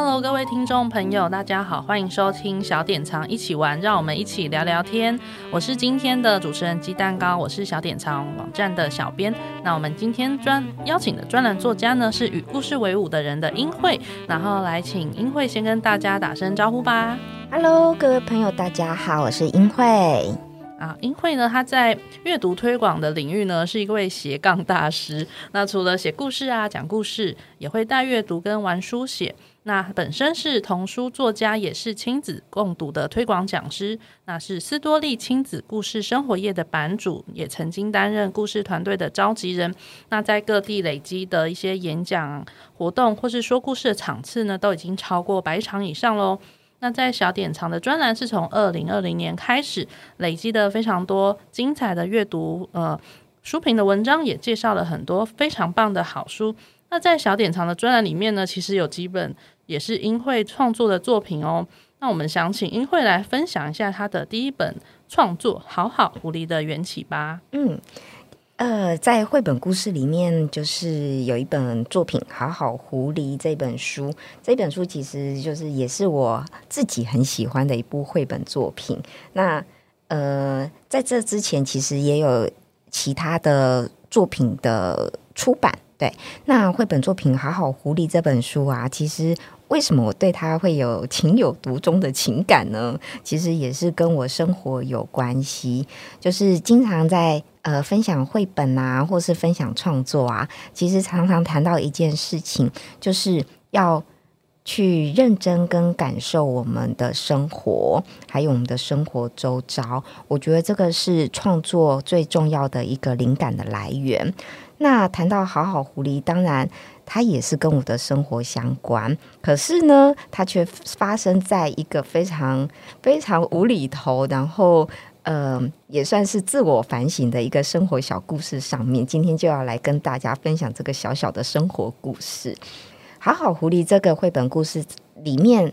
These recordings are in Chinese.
Hello，各位听众朋友，大家好，欢迎收听小典藏一起玩，让我们一起聊聊天。我是今天的主持人鸡蛋糕，我是小典藏网站的小编。那我们今天专邀请的专栏作家呢，是与故事为伍的人的英慧，然后来请英慧先跟大家打声招呼吧。Hello，各位朋友，大家好，我是英慧。啊，英慧呢，她在阅读推广的领域呢，是一位斜杠大师。那除了写故事啊，讲故事，也会带阅读跟玩书写。那本身是童书作家，也是亲子共读的推广讲师。那是思多利亲子故事生活业的版主，也曾经担任故事团队的召集人。那在各地累积的一些演讲活动或是说故事的场次呢，都已经超过百场以上喽。那在小典藏的专栏是从二零二零年开始累积的非常多精彩的阅读呃书评的文章，也介绍了很多非常棒的好书。那在小典藏的专栏里面呢，其实有几本。也是英慧创作的作品哦。那我们想请英慧来分享一下她的第一本创作《好好狐狸》的缘起吧。嗯，呃，在绘本故事里面，就是有一本作品《好好狐狸》这本书。这本书其实就是也是我自己很喜欢的一部绘本作品。那呃，在这之前，其实也有其他的作品的出版。对，那绘本作品《好好狐狸》这本书啊，其实。为什么我对他会有情有独钟的情感呢？其实也是跟我生活有关系，就是经常在呃分享绘本啊，或是分享创作啊，其实常常谈到一件事情，就是要去认真跟感受我们的生活，还有我们的生活周遭。我觉得这个是创作最重要的一个灵感的来源。那谈到好好狐狸，当然它也是跟我的生活相关，可是呢，它却发生在一个非常非常无厘头，然后嗯、呃，也算是自我反省的一个生活小故事上面。今天就要来跟大家分享这个小小的生活故事。好好狐狸这个绘本故事里面，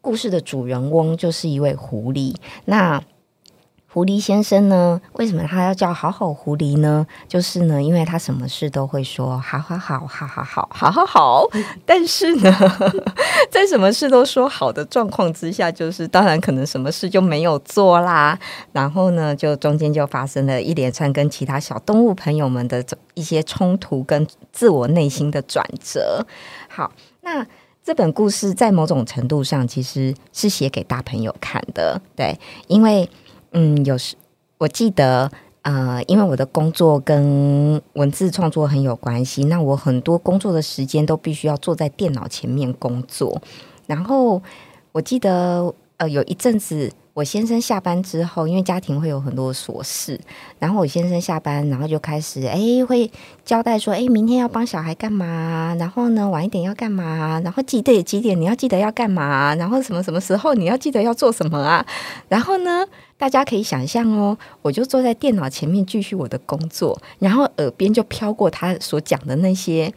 故事的主人翁就是一位狐狸。那狐狸先生呢？为什么他要叫好好狐狸呢？就是呢，因为他什么事都会说好好好，好好好，好好好。但是呢，在什么事都说好的状况之下，就是当然可能什么事就没有做啦。然后呢，就中间就发生了一连串跟其他小动物朋友们的一些冲突跟自我内心的转折。好，那这本故事在某种程度上其实是写给大朋友看的，对，因为。嗯，有时我记得，呃，因为我的工作跟文字创作很有关系，那我很多工作的时间都必须要坐在电脑前面工作。然后我记得，呃，有一阵子。我先生下班之后，因为家庭会有很多琐事，然后我先生下班，然后就开始哎，会交代说，哎，明天要帮小孩干嘛？然后呢，晚一点要干嘛？然后几点几点你要记得要干嘛？然后什么什么时候你要记得要做什么啊？然后呢，大家可以想象哦，我就坐在电脑前面继续我的工作，然后耳边就飘过他所讲的那些。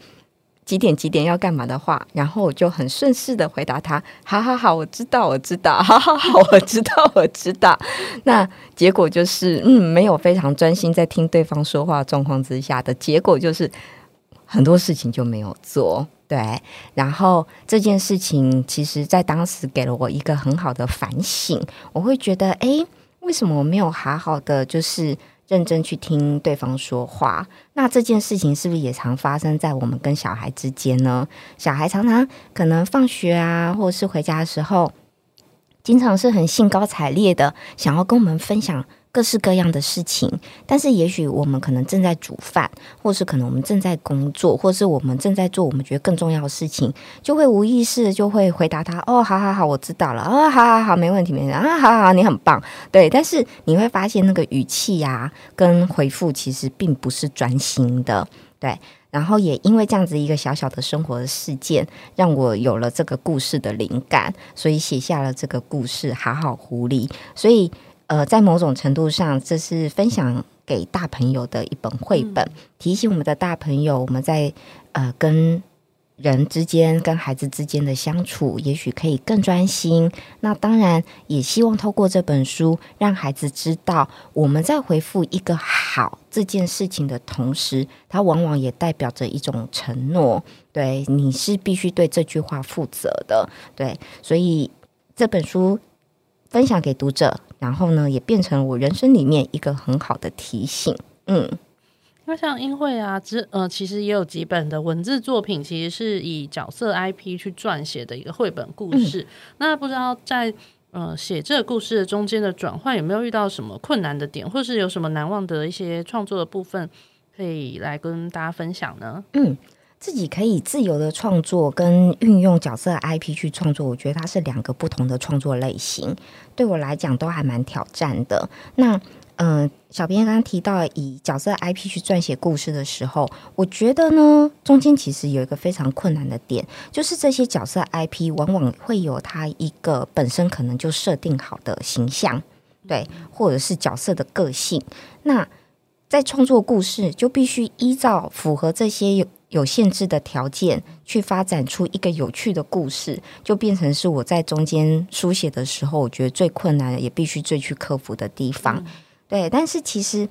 几点几点要干嘛的话，然后我就很顺势的回答他：好好好，我知道，我知道，好好好，我知道，我知道。那结果就是，嗯，没有非常专心在听对方说话状况之下的结果，就是很多事情就没有做。对，然后这件事情其实在当时给了我一个很好的反省。我会觉得，哎，为什么我没有好好的就是。认真去听对方说话，那这件事情是不是也常发生在我们跟小孩之间呢？小孩常常可能放学啊，或者是回家的时候，经常是很兴高采烈的想要跟我们分享。各式各样的事情，但是也许我们可能正在煮饭，或是可能我们正在工作，或是我们正在做我们觉得更重要的事情，就会无意识就会回答他：“哦，好好好，我知道了。哦，好好好，没问题，没问题啊，好好好，你很棒。”对，但是你会发现那个语气呀，跟回复其实并不是专心的。对，然后也因为这样子一个小小的生活的事件，让我有了这个故事的灵感，所以写下了这个故事《好好狐狸》。所以。呃，在某种程度上，这是分享给大朋友的一本绘本，提醒我们的大朋友，我们在呃跟人之间、跟孩子之间的相处，也许可以更专心。那当然，也希望透过这本书，让孩子知道，我们在回复一个好这件事情的同时，它往往也代表着一种承诺。对，你是必须对这句话负责的。对，所以这本书分享给读者，然后呢，也变成我人生里面一个很好的提醒。嗯。那像英会啊，之呃，其实也有几本的文字作品，其实是以角色 IP 去撰写的一个绘本故事。嗯、那不知道在呃写这个故事的中间的转换，有没有遇到什么困难的点，或是有什么难忘的一些创作的部分，可以来跟大家分享呢？嗯，自己可以自由的创作跟运用角色 IP 去创作，我觉得它是两个不同的创作类型，对我来讲都还蛮挑战的。那嗯，小编刚刚提到以角色 IP 去撰写故事的时候，我觉得呢，中间其实有一个非常困难的点，就是这些角色 IP 往往会有它一个本身可能就设定好的形象，对，或者是角色的个性。那在创作故事，就必须依照符合这些有有有限制的条件，去发展出一个有趣的故事，就变成是我在中间书写的时候，我觉得最困难的，也必须最去克服的地方。嗯对，但是其实，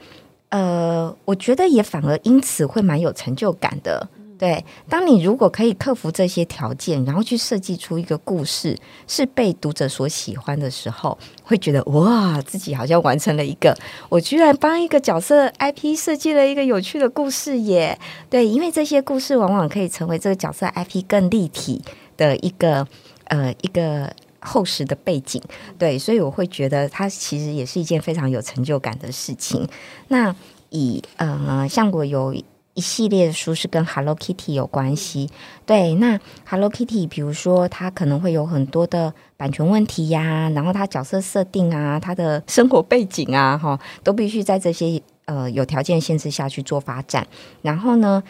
呃，我觉得也反而因此会蛮有成就感的。对，当你如果可以克服这些条件，然后去设计出一个故事是被读者所喜欢的时候，会觉得哇，自己好像完成了一个，我居然帮一个角色 IP 设计了一个有趣的故事耶。对，因为这些故事往往可以成为这个角色 IP 更立体的一个，呃，一个。厚实的背景，对，所以我会觉得它其实也是一件非常有成就感的事情。那以呃，像我有一系列的书是跟 Hello Kitty 有关系，对，那 Hello Kitty，比如说它可能会有很多的版权问题呀，然后它角色设定啊，它的生活背景啊，哈，都必须在这些呃有条件限制下去做发展。然后呢，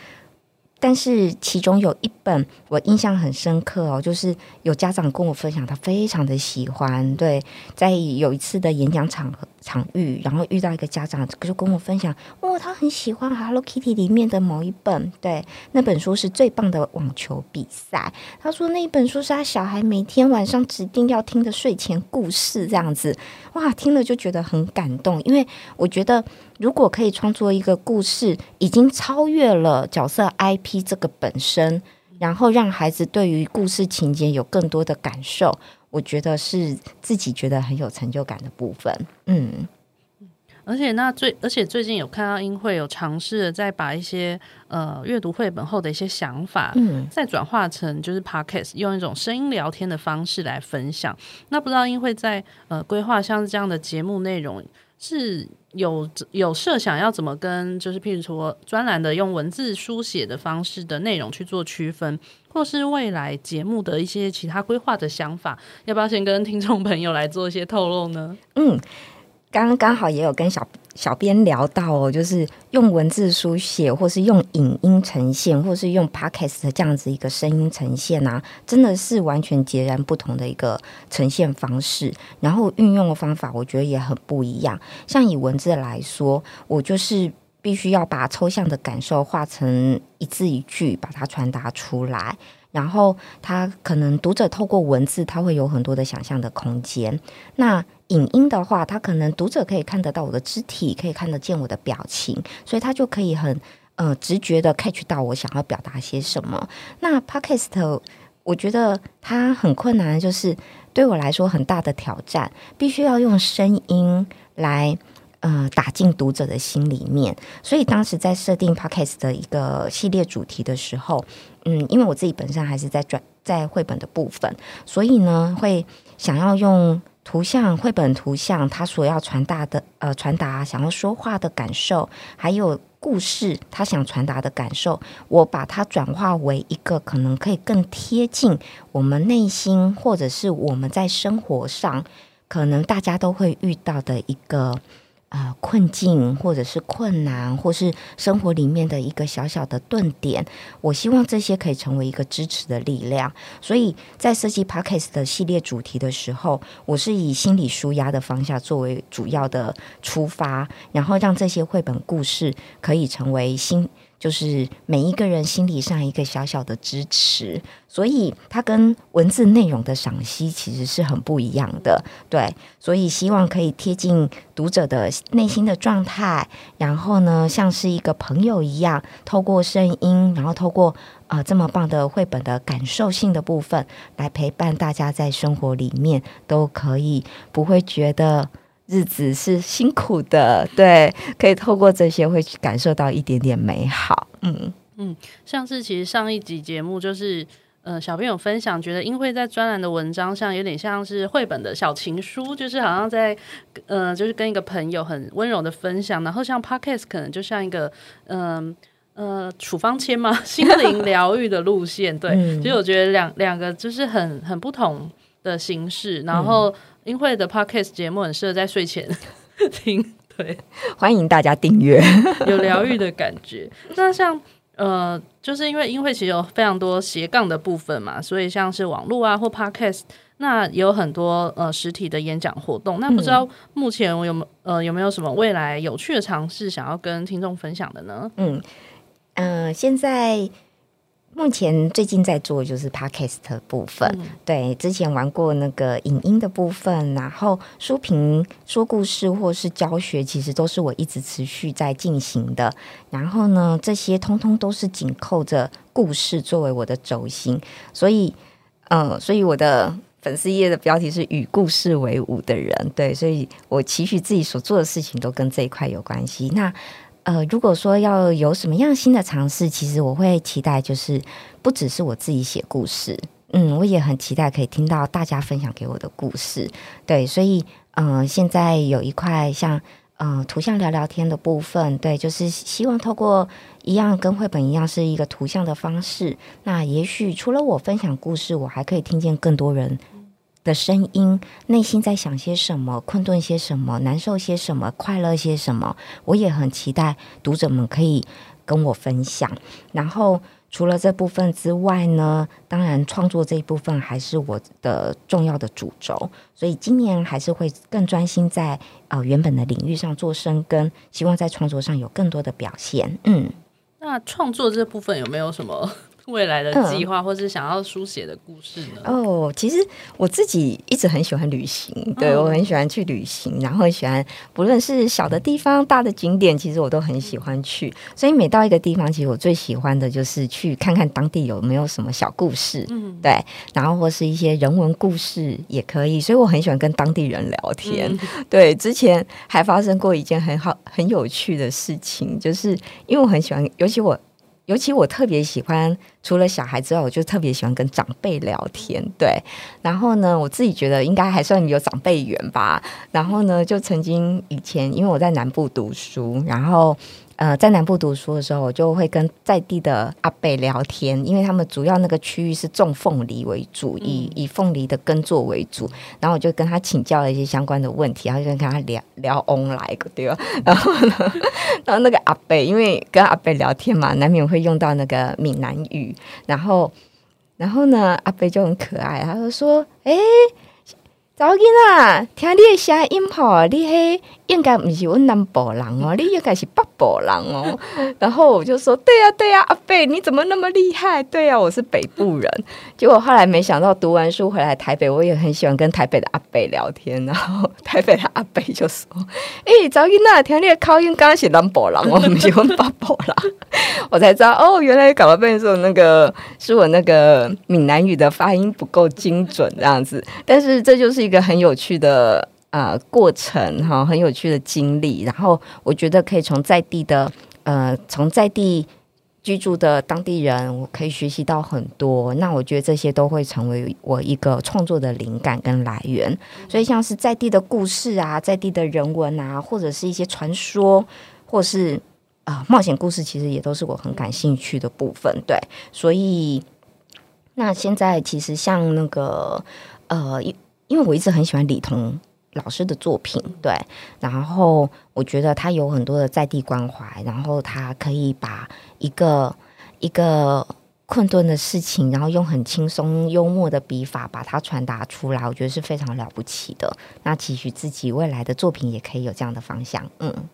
但是其中有一本我印象很深刻哦，就是有家长跟我分享，他非常的喜欢。对，在有一次的演讲场合。场域，然后遇到一个家长，就跟我分享，哦，他很喜欢 Hello Kitty 里面的某一本，对，那本书是最棒的网球比赛。他说那一本书是他小孩每天晚上指定要听的睡前故事，这样子，哇，听了就觉得很感动。因为我觉得，如果可以创作一个故事，已经超越了角色 IP 这个本身，然后让孩子对于故事情节有更多的感受。我觉得是自己觉得很有成就感的部分，嗯，而且那最而且最近有看到英会有尝试的在把一些呃阅读绘本后的一些想法，嗯，再转化成就是 podcast 用一种声音聊天的方式来分享。那不知道英会在呃规划像这样的节目内容是有有设想要怎么跟就是譬如说专栏的用文字书写的方式的内容去做区分？或是未来节目的一些其他规划的想法，要不要先跟听众朋友来做一些透露呢？嗯，刚刚好也有跟小小编聊到哦，就是用文字书写，或是用影音呈现，或是用 Podcast 这样子一个声音呈现啊，真的是完全截然不同的一个呈现方式。然后运用的方法，我觉得也很不一样。像以文字来说，我就是。必须要把抽象的感受化成一字一句，把它传达出来。然后，他可能读者透过文字，他会有很多的想象的空间。那影音的话，他可能读者可以看得到我的肢体，可以看得见我的表情，所以他就可以很呃直觉的 catch 到我想要表达些什么。那 Podcast，我觉得它很困难，就是对我来说很大的挑战，必须要用声音来。呃，打进读者的心里面，所以当时在设定 Podcast 的一个系列主题的时候，嗯，因为我自己本身还是在转在绘本的部分，所以呢，会想要用图像绘本图像，它所要传达的呃传达想要说话的感受，还有故事他想传达的感受，我把它转化为一个可能可以更贴近我们内心，或者是我们在生活上可能大家都会遇到的一个。啊、困境，或者是困难，或是生活里面的一个小小的顿点，我希望这些可以成为一个支持的力量。所以在设计 Podcast 的系列主题的时候，我是以心理舒压的方向作为主要的出发，然后让这些绘本故事可以成为心。就是每一个人心理上一个小小的支持，所以它跟文字内容的赏析其实是很不一样的。对，所以希望可以贴近读者的内心的状态，然后呢，像是一个朋友一样，透过声音，然后透过、呃、这么棒的绘本的感受性的部分，来陪伴大家在生活里面都可以不会觉得。日子是辛苦的，对，可以透过这些会感受到一点点美好。嗯嗯，像是其实上一集节目就是，呃，小朋友分享，觉得因为在专栏的文章上有点像是绘本的小情书，就是好像在呃，就是跟一个朋友很温柔的分享。然后像 Podcast 可能就像一个嗯呃，呃处方签嘛，心灵疗愈的路线。对，嗯、所以我觉得两两个就是很很不同的形式，然后。英会的 Podcast 节目很适合在睡前 听，对，欢迎大家订阅，有疗愈的感觉。那像呃，就是因为英会其实有非常多斜杠的部分嘛，所以像是网络啊或 Podcast，那也有很多呃实体的演讲活动。那不知道目前我有没有呃有没有什么未来有趣的尝试想要跟听众分享的呢？嗯嗯、呃，现在。目前最近在做就是 Podcast 的部分，嗯、对，之前玩过那个影音的部分，然后书评、说故事或是教学，其实都是我一直持续在进行的。然后呢，这些通通都是紧扣着故事作为我的轴心，所以，嗯、呃，所以我的粉丝页的标题是“与故事为伍的人”，对，所以我期许自己所做的事情都跟这一块有关系。那。呃，如果说要有什么样新的尝试，其实我会期待，就是不只是我自己写故事，嗯，我也很期待可以听到大家分享给我的故事。对，所以，嗯、现在有一块像，嗯、图像聊聊天的部分，对，就是希望透过一样跟绘本一样是一个图像的方式，那也许除了我分享故事，我还可以听见更多人。的声音，内心在想些什么，困顿些什么，难受些什么，快乐些什么，我也很期待读者们可以跟我分享。然后除了这部分之外呢，当然创作这一部分还是我的重要的主轴，所以今年还是会更专心在呃原本的领域上做深耕，希望在创作上有更多的表现。嗯，那创作这部分有没有什么？未来的计划，或是想要书写的故事呢？嗯、哦，其实我自己一直很喜欢旅行，对、嗯、我很喜欢去旅行，然后喜欢不论是小的地方、大的景点，其实我都很喜欢去。所以每到一个地方，其实我最喜欢的就是去看看当地有没有什么小故事，嗯，对，然后或是一些人文故事也可以。所以我很喜欢跟当地人聊天。嗯、对，之前还发生过一件很好、很有趣的事情，就是因为我很喜欢，尤其我。尤其我特别喜欢，除了小孩之外，我就特别喜欢跟长辈聊天。对，然后呢，我自己觉得应该还算有长辈缘吧。然后呢，就曾经以前，因为我在南部读书，然后。呃，在南部读书的时候，我就会跟在地的阿伯聊天，因为他们主要那个区域是种凤梨为主，以以凤梨的耕作为主。然后我就跟他请教了一些相关的问题，然后就跟他聊聊翁来个对吧？然后呢，然后那个阿伯，因为跟阿伯聊天嘛，难免会用到那个闽南语。然后，然后呢，阿伯就很可爱，他就说：“哎。”早囡仔，听你的声音吼，你嘿应该不是我南部人哦，你应该是北部人哦。然后我就说，对呀、啊，对呀、啊，阿贝你怎么那么厉害？对呀、啊，我是北部人。结果后来没想到，读完书回来台北，我也很喜欢跟台北的阿贝聊天。然后台北的阿贝就说：“哎、欸，早囡仔，听你的口音，刚刚是南部人我，不是我北部人。”我才知道，哦，原来搞到背的时候，那个是我那个闽南语的发音不够精准这样子。但是这就是一个。一个很有趣的呃过程哈，很有趣的经历。然后我觉得可以从在地的呃，从在地居住的当地人，我可以学习到很多。那我觉得这些都会成为我一个创作的灵感跟来源。所以像是在地的故事啊，在地的人文啊，或者是一些传说，或是啊、冒险故事，其实也都是我很感兴趣的部分。对，所以那现在其实像那个呃。因为我一直很喜欢李彤老师的作品，对。然后我觉得他有很多的在地关怀，然后他可以把一个一个困顿的事情，然后用很轻松幽默的笔法把它传达出来，我觉得是非常了不起的。那期许自己未来的作品也可以有这样的方向，嗯嗯。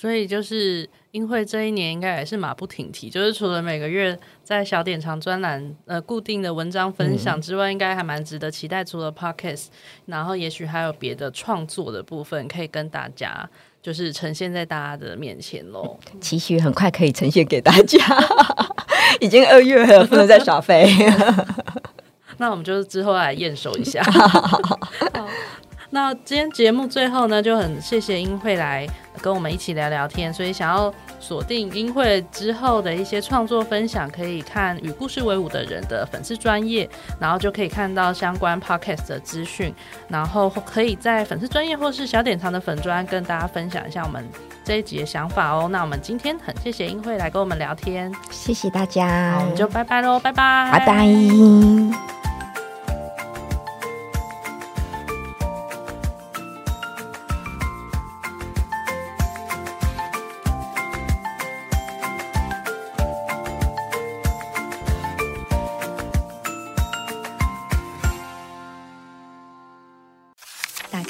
所以就是英会这一年应该也是马不停蹄，就是除了每个月在小典藏专栏呃固定的文章分享之外，嗯、应该还蛮值得期待。除了 Podcast，然后也许还有别的创作的部分可以跟大家就是呈现在大家的面前喽。期许很快可以呈现给大家，已经二月了，不能再耍废。那我们就是之后来验收一下。那今天节目最后呢，就很谢谢英慧来跟我们一起聊聊天。所以想要锁定英慧之后的一些创作分享，可以看与故事为伍的人的粉丝专业，然后就可以看到相关 podcast 的资讯，然后可以在粉丝专业或是小典藏的粉专跟大家分享一下我们这一集的想法哦。那我们今天很谢谢英慧来跟我们聊天，谢谢大家，我们就拜拜喽，拜拜，拜拜。